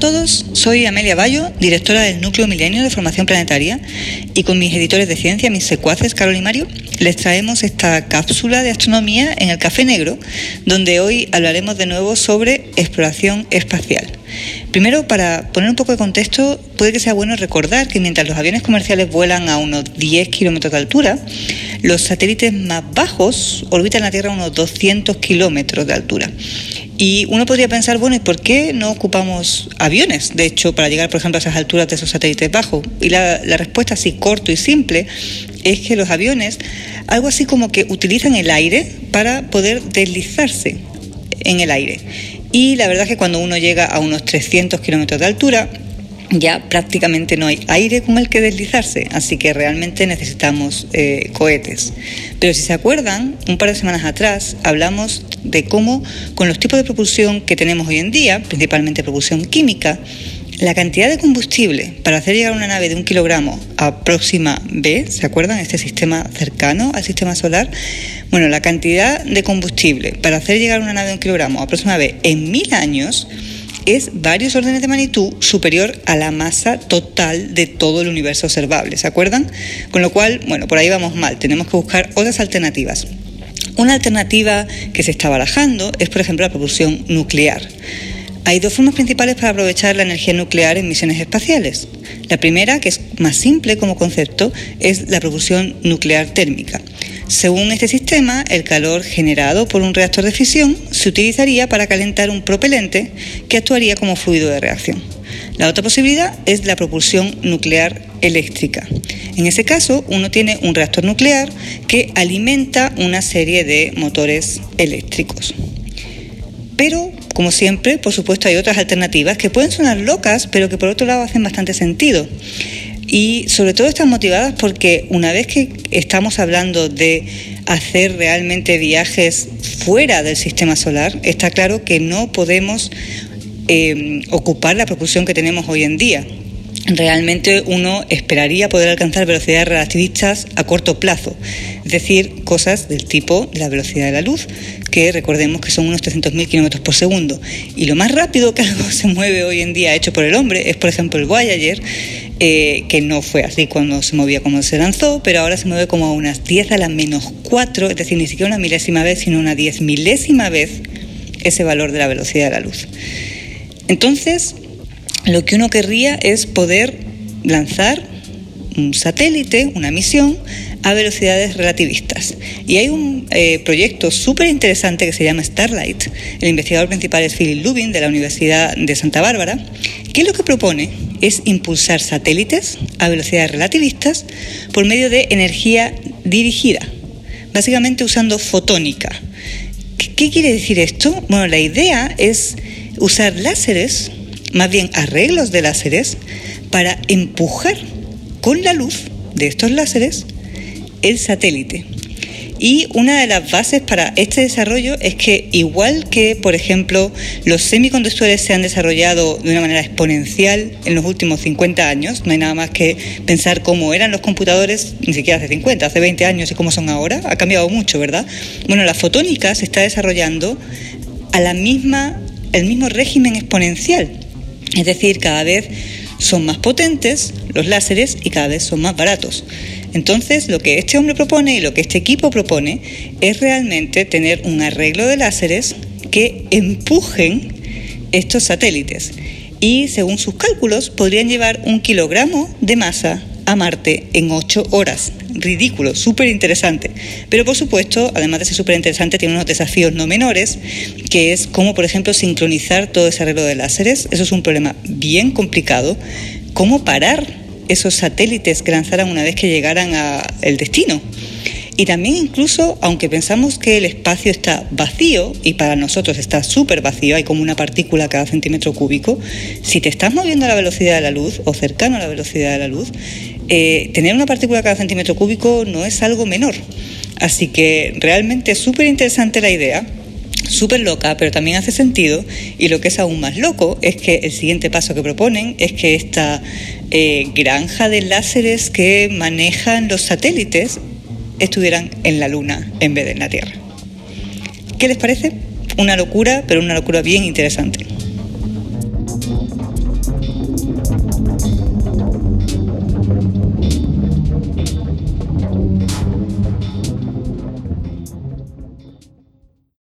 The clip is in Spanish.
todos, soy Amelia Bayo, directora del Núcleo Milenio de Formación Planetaria, y con mis editores de ciencia, mis secuaces, Carol y Mario, les traemos esta cápsula de astronomía en el Café Negro, donde hoy hablaremos de nuevo sobre exploración espacial. Primero, para poner un poco de contexto, puede que sea bueno recordar que mientras los aviones comerciales vuelan a unos 10 kilómetros de altura, los satélites más bajos orbitan la Tierra a unos 200 kilómetros de altura. Y uno podría pensar, bueno, ¿y por qué no ocupamos aviones, de hecho, para llegar, por ejemplo, a esas alturas de esos satélites bajos? Y la, respuesta, así corto y simple, es que los aviones, algo así como que utilizan el aire para poder deslizarse en el aire. Y la verdad es que cuando uno llega a unos 300 kilómetros de altura, ya prácticamente no hay aire con el que deslizarse, así que realmente necesitamos eh, cohetes. Pero si se acuerdan, un par de semanas atrás hablamos de cómo con los tipos de propulsión que tenemos hoy en día, principalmente propulsión química, la cantidad de combustible para hacer llegar una nave de un kilogramo a Próxima B, ¿se acuerdan? Este sistema cercano al sistema solar. Bueno, la cantidad de combustible para hacer llegar una nave de un kilogramo a Próxima B en mil años es varios órdenes de magnitud superior a la masa total de todo el universo observable, ¿se acuerdan? Con lo cual, bueno, por ahí vamos mal, tenemos que buscar otras alternativas. Una alternativa que se está barajando es, por ejemplo, la propulsión nuclear. Hay dos formas principales para aprovechar la energía nuclear en misiones espaciales. La primera, que es más simple como concepto, es la propulsión nuclear térmica. Según este sistema, el calor generado por un reactor de fisión se utilizaría para calentar un propelente que actuaría como fluido de reacción. La otra posibilidad es la propulsión nuclear eléctrica. En ese caso, uno tiene un reactor nuclear que alimenta una serie de motores eléctricos. Pero, como siempre, por supuesto hay otras alternativas que pueden sonar locas, pero que por otro lado hacen bastante sentido. Y sobre todo están motivadas porque una vez que estamos hablando de hacer realmente viajes fuera del sistema solar, está claro que no podemos eh, ocupar la propulsión que tenemos hoy en día. Realmente uno esperaría poder alcanzar velocidades relativistas a corto plazo, es decir, cosas del tipo de la velocidad de la luz, que recordemos que son unos 300.000 kilómetros por segundo. Y lo más rápido que algo se mueve hoy en día hecho por el hombre es, por ejemplo, el Voyager, eh, que no fue así cuando se movía como se lanzó, pero ahora se mueve como a unas 10 a la menos 4, es decir, ni siquiera una milésima vez, sino una diez milésima vez ese valor de la velocidad de la luz. Entonces, lo que uno querría es poder lanzar un satélite, una misión, a velocidades relativistas. Y hay un eh, proyecto súper interesante que se llama Starlight. El investigador principal es Philip Lubin de la Universidad de Santa Bárbara, que lo que propone es impulsar satélites a velocidades relativistas por medio de energía dirigida, básicamente usando fotónica. ¿Qué quiere decir esto? Bueno, la idea es usar láseres, más bien arreglos de láseres, para empujar con la luz de estos láseres el satélite. Y una de las bases para este desarrollo es que igual que, por ejemplo, los semiconductores se han desarrollado de una manera exponencial en los últimos 50 años, no hay nada más que pensar cómo eran los computadores, ni siquiera hace 50, hace 20 años y cómo son ahora, ha cambiado mucho, ¿verdad? Bueno, la fotónica se está desarrollando a la misma, el mismo régimen exponencial, es decir, cada vez son más potentes los láseres y cada vez son más baratos. Entonces, lo que este hombre propone y lo que este equipo propone es realmente tener un arreglo de láseres que empujen estos satélites. Y según sus cálculos, podrían llevar un kilogramo de masa a Marte en ocho horas. Ridículo, súper interesante. Pero por supuesto, además de ser súper interesante, tiene unos desafíos no menores, que es cómo, por ejemplo, sincronizar todo ese arreglo de láseres. Eso es un problema bien complicado. ¿Cómo parar esos satélites que lanzaran una vez que llegaran al destino. Y también incluso, aunque pensamos que el espacio está vacío, y para nosotros está súper vacío, hay como una partícula cada centímetro cúbico, si te estás moviendo a la velocidad de la luz o cercano a la velocidad de la luz, eh, tener una partícula cada centímetro cúbico no es algo menor. Así que realmente es súper interesante la idea súper loca, pero también hace sentido. Y lo que es aún más loco es que el siguiente paso que proponen es que esta eh, granja de láseres que manejan los satélites estuvieran en la Luna en vez de en la Tierra. ¿Qué les parece? Una locura, pero una locura bien interesante.